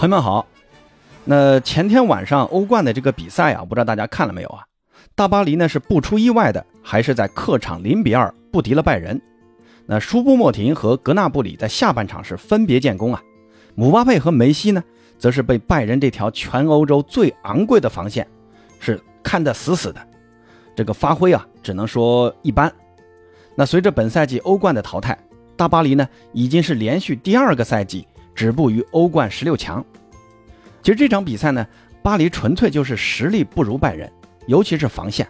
朋友们好，那前天晚上欧冠的这个比赛啊，不知道大家看了没有啊？大巴黎呢是不出意外的，还是在客场零比二不敌了拜仁。那舒波莫廷和格纳布里在下半场是分别建功啊，姆巴佩和梅西呢，则是被拜仁这条全欧洲最昂贵的防线是看得死死的，这个发挥啊，只能说一般。那随着本赛季欧冠的淘汰，大巴黎呢已经是连续第二个赛季。止步于欧冠十六强。其实这场比赛呢，巴黎纯粹就是实力不如拜仁，尤其是防线。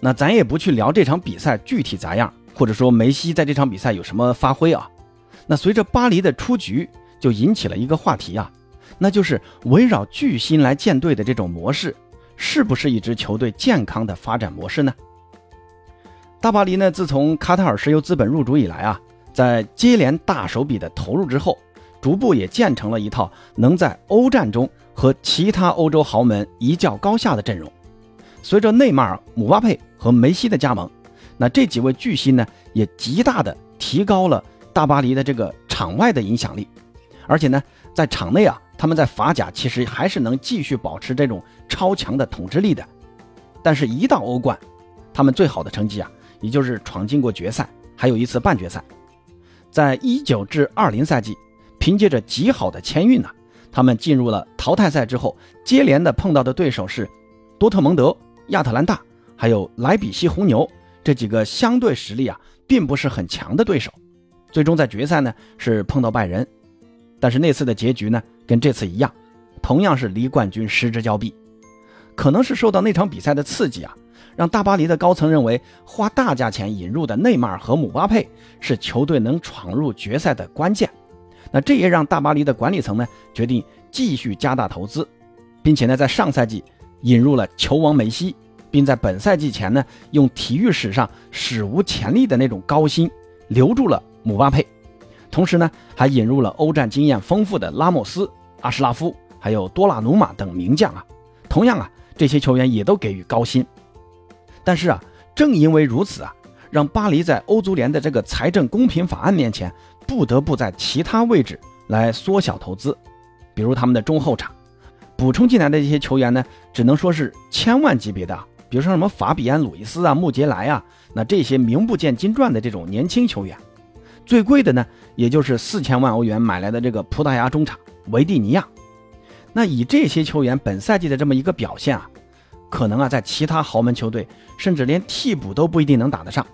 那咱也不去聊这场比赛具体咋样，或者说梅西在这场比赛有什么发挥啊？那随着巴黎的出局，就引起了一个话题啊，那就是围绕巨星来建队的这种模式，是不是一支球队健康的发展模式呢？大巴黎呢，自从卡塔尔石油资本入主以来啊，在接连大手笔的投入之后。逐步也建成了一套能在欧战中和其他欧洲豪门一较高下的阵容。随着内马尔、姆巴佩和梅西的加盟，那这几位巨星呢，也极大的提高了大巴黎的这个场外的影响力。而且呢，在场内啊，他们在法甲其实还是能继续保持这种超强的统治力的。但是，一到欧冠，他们最好的成绩啊，也就是闯进过决赛，还有一次半决赛。在一九至二零赛季。凭借着极好的签运呢，他们进入了淘汰赛之后，接连的碰到的对手是多特蒙德、亚特兰大，还有莱比锡红牛这几个相对实力啊并不是很强的对手。最终在决赛呢是碰到拜仁，但是那次的结局呢跟这次一样，同样是离冠军失之交臂。可能是受到那场比赛的刺激啊，让大巴黎的高层认为花大价钱引入的内马尔和姆巴佩是球队能闯入决赛的关键。那这也让大巴黎的管理层呢决定继续加大投资，并且呢在上赛季引入了球王梅西，并在本赛季前呢用体育史上史无前例的那种高薪留住了姆巴佩，同时呢还引入了欧战经验丰富的拉莫斯、阿什拉夫还有多纳鲁马等名将啊，同样啊这些球员也都给予高薪，但是啊正因为如此啊，让巴黎在欧足联的这个财政公平法案面前。不得不在其他位置来缩小投资，比如他们的中后场补充进来的这些球员呢，只能说是千万级别的，比如说什么法比安·鲁伊斯啊、穆杰莱啊，那这些名不见经传的这种年轻球员，最贵的呢，也就是四千万欧元买来的这个葡萄牙中场维蒂尼亚。那以这些球员本赛季的这么一个表现啊，可能啊在其他豪门球队甚至连替补都不一定能打得上。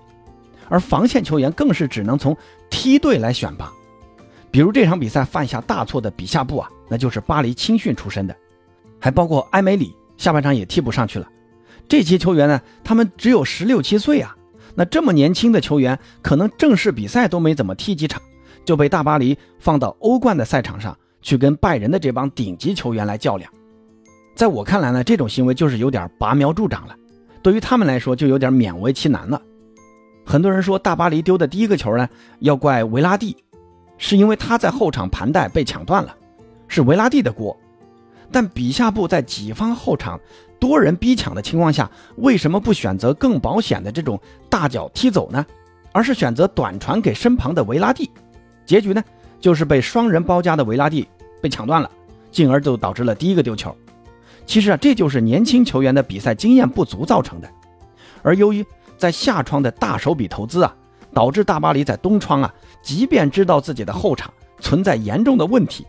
而防线球员更是只能从梯队来选拔，比如这场比赛犯下大错的比夏布啊，那就是巴黎青训出身的，还包括埃梅里，下半场也替补上去了。这些球员呢，他们只有十六七岁啊，那这么年轻的球员，可能正式比赛都没怎么踢几场，就被大巴黎放到欧冠的赛场上去跟拜仁的这帮顶级球员来较量。在我看来呢，这种行为就是有点拔苗助长了，对于他们来说就有点勉为其难了。很多人说大巴黎丢的第一个球呢，要怪维拉蒂，是因为他在后场盘带被抢断了，是维拉蒂的锅。但比夏布在己方后场多人逼抢的情况下，为什么不选择更保险的这种大脚踢走呢？而是选择短传给身旁的维拉蒂？结局呢，就是被双人包夹的维拉蒂被抢断了，进而就导致了第一个丢球。其实啊，这就是年轻球员的比赛经验不足造成的，而由于。在下窗的大手笔投资啊，导致大巴黎在东窗啊，即便知道自己的后场存在严重的问题，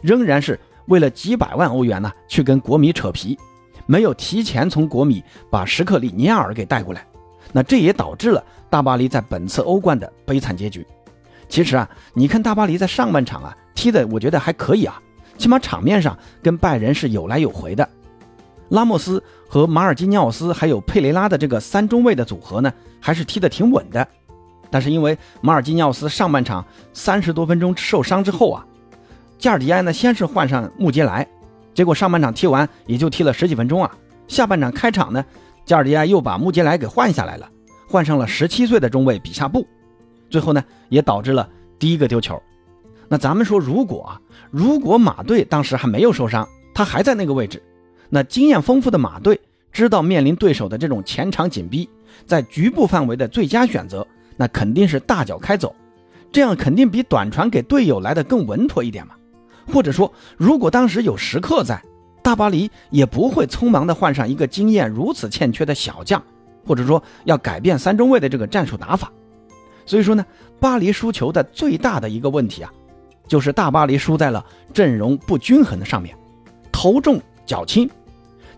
仍然是为了几百万欧元呢去跟国米扯皮，没有提前从国米把什克里尼亚尔给带过来，那这也导致了大巴黎在本次欧冠的悲惨结局。其实啊，你看大巴黎在上半场啊踢的，我觉得还可以啊，起码场面上跟拜仁是有来有回的。拉莫斯和马尔基尼奥斯还有佩雷拉的这个三中卫的组合呢，还是踢得挺稳的。但是因为马尔基尼奥斯上半场三十多分钟受伤之后啊，加尔迪埃呢先是换上穆杰莱，结果上半场踢完也就踢了十几分钟啊。下半场开场呢，加尔迪埃又把穆杰莱给换下来了，换上了十七岁的中卫比夏布，最后呢也导致了第一个丢球。那咱们说，如果啊，如果马队当时还没有受伤，他还在那个位置。那经验丰富的马队知道面临对手的这种前场紧逼，在局部范围的最佳选择，那肯定是大脚开走，这样肯定比短传给队友来的更稳妥一点嘛。或者说，如果当时有时刻在，大巴黎也不会匆忙的换上一个经验如此欠缺的小将，或者说要改变三中卫的这个战术打法。所以说呢，巴黎输球的最大的一个问题啊，就是大巴黎输在了阵容不均衡的上面，头重脚轻。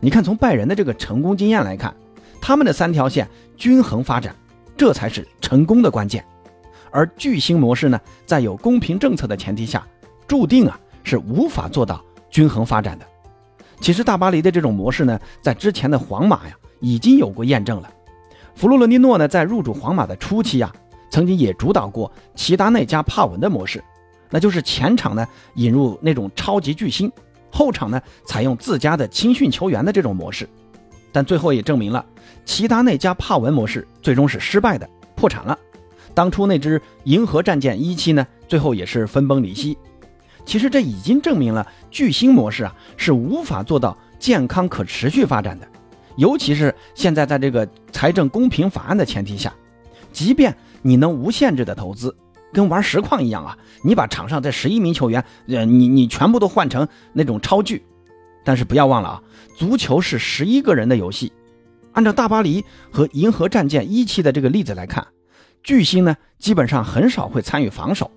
你看，从拜仁的这个成功经验来看，他们的三条线均衡发展，这才是成功的关键。而巨星模式呢，在有公平政策的前提下，注定啊是无法做到均衡发展的。其实大巴黎的这种模式呢，在之前的皇马呀已经有过验证了。弗洛伦蒂诺呢，在入主皇马的初期啊，曾经也主导过齐达内加帕文的模式，那就是前场呢引入那种超级巨星，后场呢采用自家的青训球员的这种模式。但最后也证明了齐达内加帕文模式最终是失败的，破产了。当初那支银河战舰一期呢，最后也是分崩离析。其实这已经证明了巨星模式啊是无法做到健康可持续发展的。尤其是现在在这个财政公平法案的前提下，即便你能无限制的投资，跟玩实况一样啊，你把场上这十一名球员，呃，你你全部都换成那种超巨，但是不要忘了啊，足球是十一个人的游戏。按照大巴黎和银河战舰一期的这个例子来看。巨星呢，基本上很少会参与防守，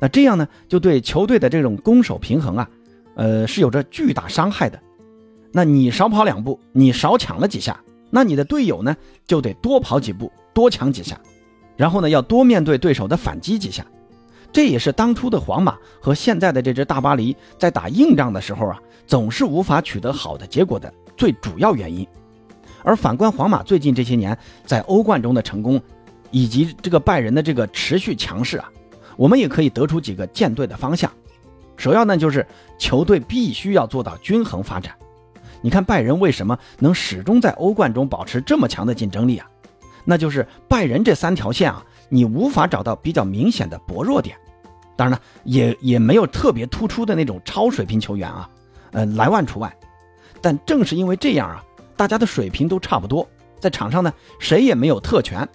那这样呢，就对球队的这种攻守平衡啊，呃，是有着巨大伤害的。那你少跑两步，你少抢了几下，那你的队友呢，就得多跑几步，多抢几下，然后呢，要多面对对手的反击几下。这也是当初的皇马和现在的这支大巴黎在打硬仗的时候啊，总是无法取得好的结果的最主要原因。而反观皇马最近这些年在欧冠中的成功。以及这个拜仁的这个持续强势啊，我们也可以得出几个舰队的方向。首要呢，就是球队必须要做到均衡发展。你看拜仁为什么能始终在欧冠中保持这么强的竞争力啊？那就是拜仁这三条线啊，你无法找到比较明显的薄弱点。当然了，也也没有特别突出的那种超水平球员啊，呃，莱万除外。但正是因为这样啊，大家的水平都差不多，在场上呢，谁也没有特权。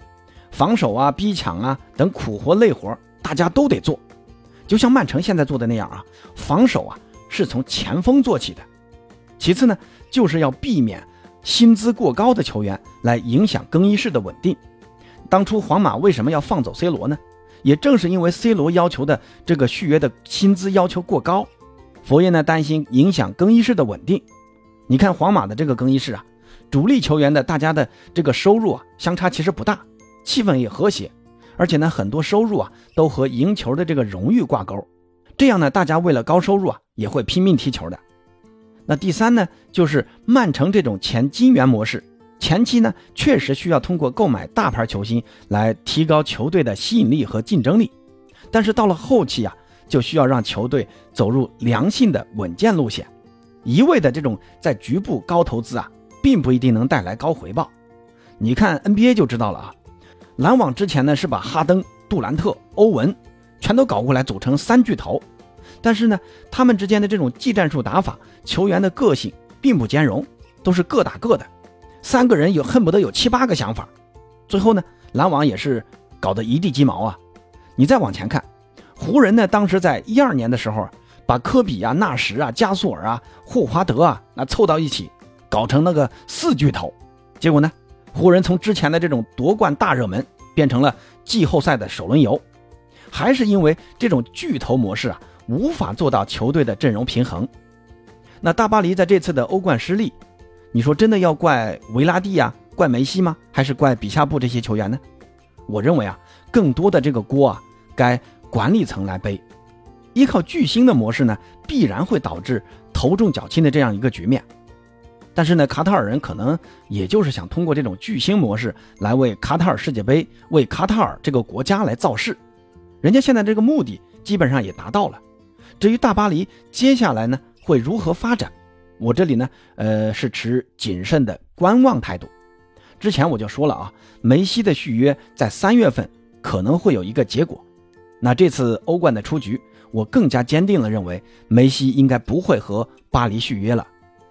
防守啊、逼抢啊等苦活累活，大家都得做。就像曼城现在做的那样啊，防守啊是从前锋做起的。其次呢，就是要避免薪资过高的球员来影响更衣室的稳定。当初皇马为什么要放走 C 罗呢？也正是因为 C 罗要求的这个续约的薪资要求过高，佛爷呢担心影响更衣室的稳定。你看皇马的这个更衣室啊，主力球员的大家的这个收入啊相差其实不大。气氛也和谐，而且呢，很多收入啊都和赢球的这个荣誉挂钩。这样呢，大家为了高收入啊，也会拼命踢球的。那第三呢，就是曼城这种前金元模式，前期呢确实需要通过购买大牌球星来提高球队的吸引力和竞争力，但是到了后期啊，就需要让球队走入良性的稳健路线。一味的这种在局部高投资啊，并不一定能带来高回报。你看 NBA 就知道了啊。篮网之前呢是把哈登、杜兰特、欧文全都搞过来组成三巨头，但是呢，他们之间的这种技战术打法、球员的个性并不兼容，都是各打各的，三个人有恨不得有七八个想法，最后呢，篮网也是搞得一地鸡毛啊。你再往前看，湖人呢，当时在一二年的时候，把科比啊、纳什啊、加索尔啊、霍华德啊那凑到一起，搞成那个四巨头，结果呢？湖人从之前的这种夺冠大热门变成了季后赛的首轮游，还是因为这种巨头模式啊，无法做到球队的阵容平衡。那大巴黎在这次的欧冠失利，你说真的要怪维拉蒂呀，怪梅西吗？还是怪比夏布这些球员呢？我认为啊，更多的这个锅啊，该管理层来背。依靠巨星的模式呢，必然会导致头重脚轻的这样一个局面。但是呢，卡塔尔人可能也就是想通过这种巨星模式来为卡塔尔世界杯、为卡塔尔这个国家来造势，人家现在这个目的基本上也达到了。至于大巴黎接下来呢会如何发展，我这里呢呃是持谨慎的观望态度。之前我就说了啊，梅西的续约在三月份可能会有一个结果。那这次欧冠的出局，我更加坚定了认为梅西应该不会和巴黎续约了。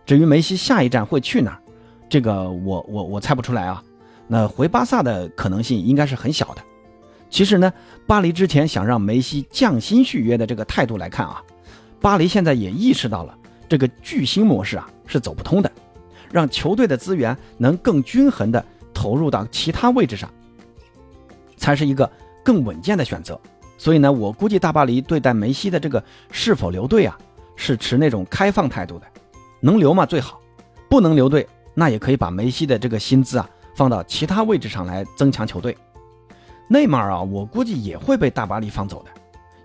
至于梅西下一站会去哪儿，这个我我我猜不出来啊。那回巴萨的可能性应该是很小的。其实呢，巴黎之前想让梅西降薪续约的这个态度来看啊，巴黎现在也意识到了这个巨星模式啊是走不通的，让球队的资源能更均衡的投入到其他位置上，才是一个更稳健的选择。所以呢，我估计大巴黎对待梅西的这个是否留队啊，是持那种开放态度的，能留嘛最好，不能留队，那也可以把梅西的这个薪资啊放到其他位置上来增强球队。内马尔啊，我估计也会被大巴黎放走的，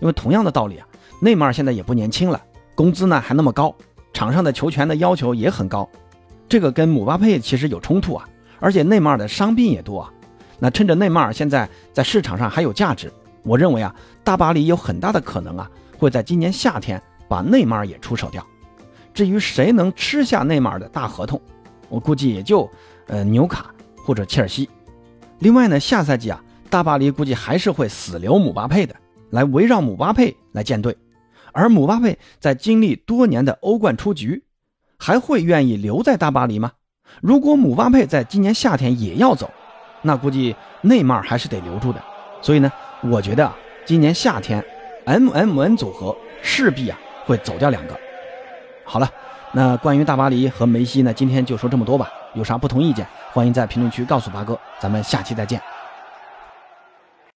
因为同样的道理啊，内马尔现在也不年轻了，工资呢还那么高，场上的球权的要求也很高，这个跟姆巴佩其实有冲突啊，而且内马尔的伤病也多啊，那趁着内马尔现在在市场上还有价值，我认为啊，大巴黎有很大的可能啊，会在今年夏天把内马尔也出手掉。至于谁能吃下内马尔的大合同，我估计也就呃纽卡或者切尔西。另外呢，下赛季啊。大巴黎估计还是会死留姆巴佩的，来围绕姆巴佩来建队。而姆巴佩在经历多年的欧冠出局，还会愿意留在大巴黎吗？如果姆巴佩在今年夏天也要走，那估计内马尔还是得留住的。所以呢，我觉得啊，今年夏天，M M N 组合势必啊会走掉两个。好了，那关于大巴黎和梅西呢，今天就说这么多吧。有啥不同意见，欢迎在评论区告诉八哥。咱们下期再见。